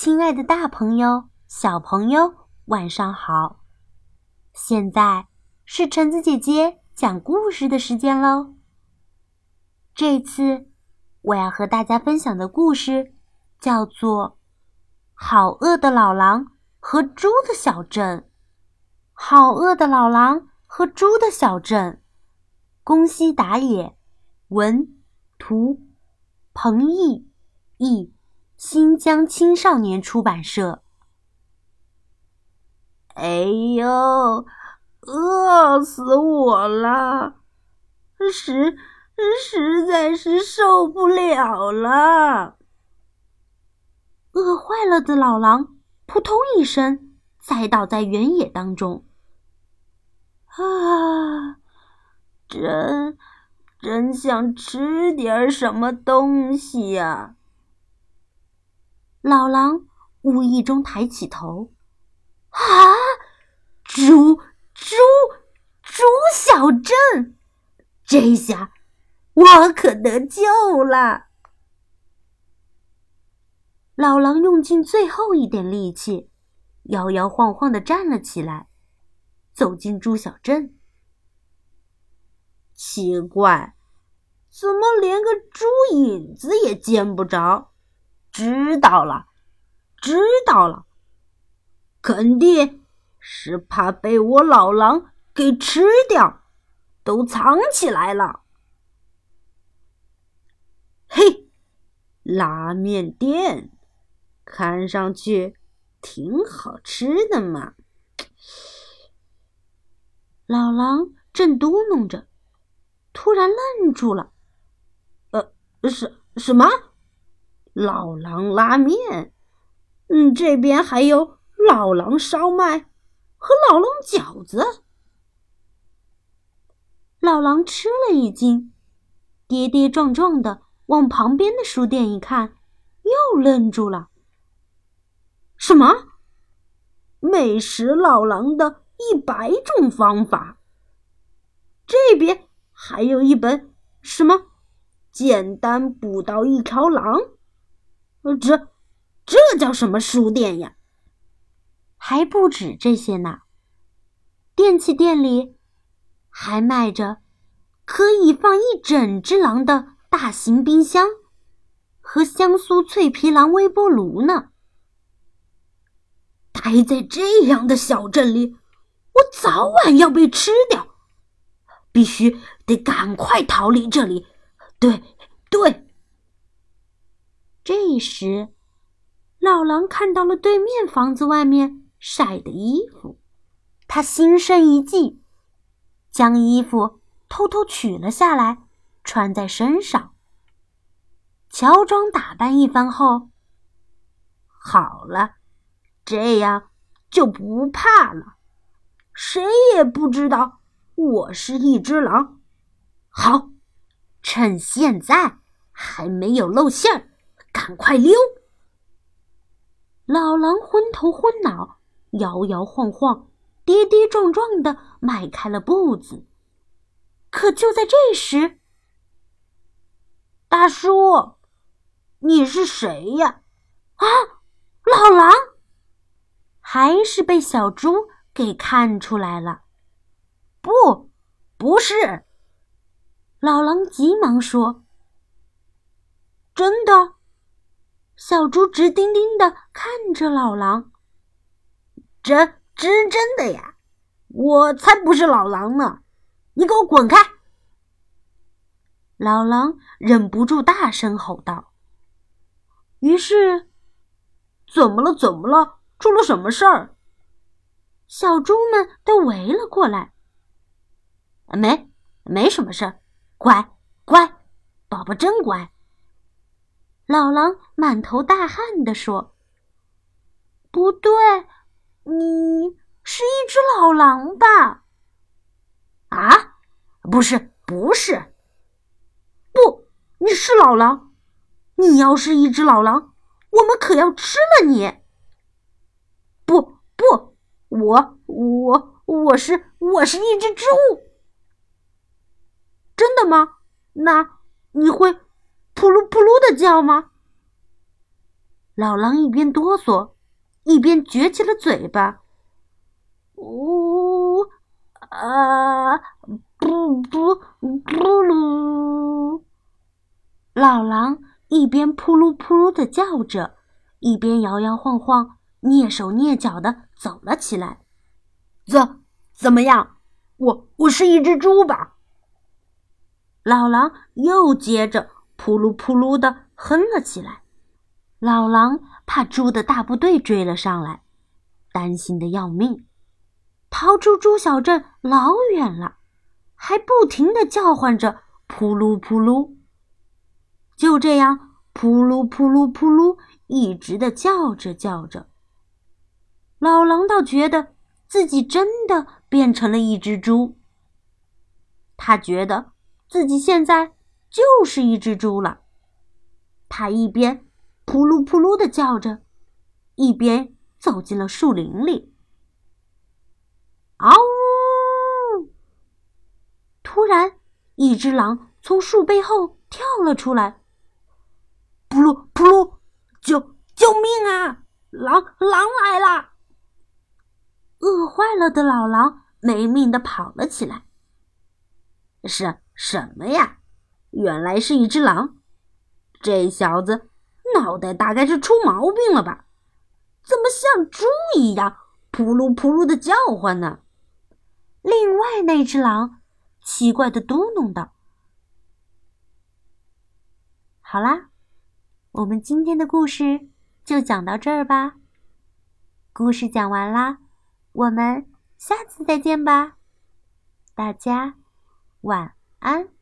亲爱的，大朋友、小朋友，晚上好！现在是橙子姐姐讲故事的时间喽。这次我要和大家分享的故事叫做《好饿的老狼和猪的小镇》。好饿的老狼和猪的小镇，宫西达也，文，图，彭毅，译。新疆青少年出版社。哎呦，饿死我了！实实在是受不了了。饿坏了的老狼扑通一声栽倒在原野当中。啊，真真想吃点什么东西呀！老狼无意中抬起头，啊！猪猪猪小镇，这下我可得救了。老狼用尽最后一点力气，摇摇晃晃的站了起来，走进猪小镇。奇怪，怎么连个猪影子也见不着？知道了，知道了，肯定是怕被我老狼给吃掉，都藏起来了。嘿，拉面店看上去挺好吃的嘛。老狼正嘟囔着，突然愣住了。呃，什什么？老狼拉面，嗯，这边还有老狼烧麦和老狼饺子。老狼吃了一惊，跌跌撞撞的往旁边的书店一看，又愣住了。什么？美食老狼的一百种方法？这边还有一本什么？简单捕到一条狼？这，这叫什么书店呀？还不止这些呢。电器店里还卖着可以放一整只狼的大型冰箱和香酥脆皮狼微波炉呢。待在这样的小镇里，我早晚要被吃掉，必须得赶快逃离这里。对，对。这时，老狼看到了对面房子外面晒的衣服，他心生一计，将衣服偷偷取了下来，穿在身上，乔装打扮一番后，好了，这样就不怕了，谁也不知道我是一只狼。好，趁现在还没有露馅儿。赶快溜！老狼昏头昏脑，摇摇晃晃，跌跌撞撞的迈开了步子。可就在这时，大叔，你是谁呀？啊，老狼，还是被小猪给看出来了。不，不是。老狼急忙说：“真的。”小猪直盯盯的看着老狼，真真真的呀！我才不是老狼呢！你给我滚开！老狼忍不住大声吼道。于是，怎么了？怎么了？出了什么事儿？小猪们都围了过来。没，没什么事儿。乖，乖，宝宝真乖。老狼满头大汗地说：“不对，你是一只老狼吧？”“啊，不是，不是，不，你是老狼。你要是一只老狼，我们可要吃了你。”“不，不，我，我，我是，我是一只猪。”“真的吗？那你会？”扑噜扑噜的叫吗？老狼一边哆嗦，一边撅起了嘴巴。呜啊，不不不噜！老狼一边扑噜扑噜的叫着，一边摇摇晃晃、蹑手蹑脚的走了起来。怎怎么样？我我是一只猪吧？老狼又接着扑噜扑噜的哼了起来。老狼怕猪的大部队追了上来，担心的要命，逃出猪小镇老远了，还不停的叫唤着扑噜扑噜。就这样扑噜扑噜扑噜，一直的叫着叫着。老狼倒觉得自己真的变成了一只猪，他觉得。自己现在就是一只猪了，它一边扑噜扑噜的叫着，一边走进了树林里。嗷呜！突然，一只狼从树背后跳了出来。扑噜扑噜！救救命啊！狼狼来了！饿坏了的老狼没命的跑了起来。是。什么呀？原来是一只狼！这小子脑袋大概是出毛病了吧？怎么像猪一样扑噜扑噜的叫唤呢？另外那只狼奇怪的嘟哝道：“好啦，我们今天的故事就讲到这儿吧。故事讲完啦，我们下次再见吧。大家晚。安。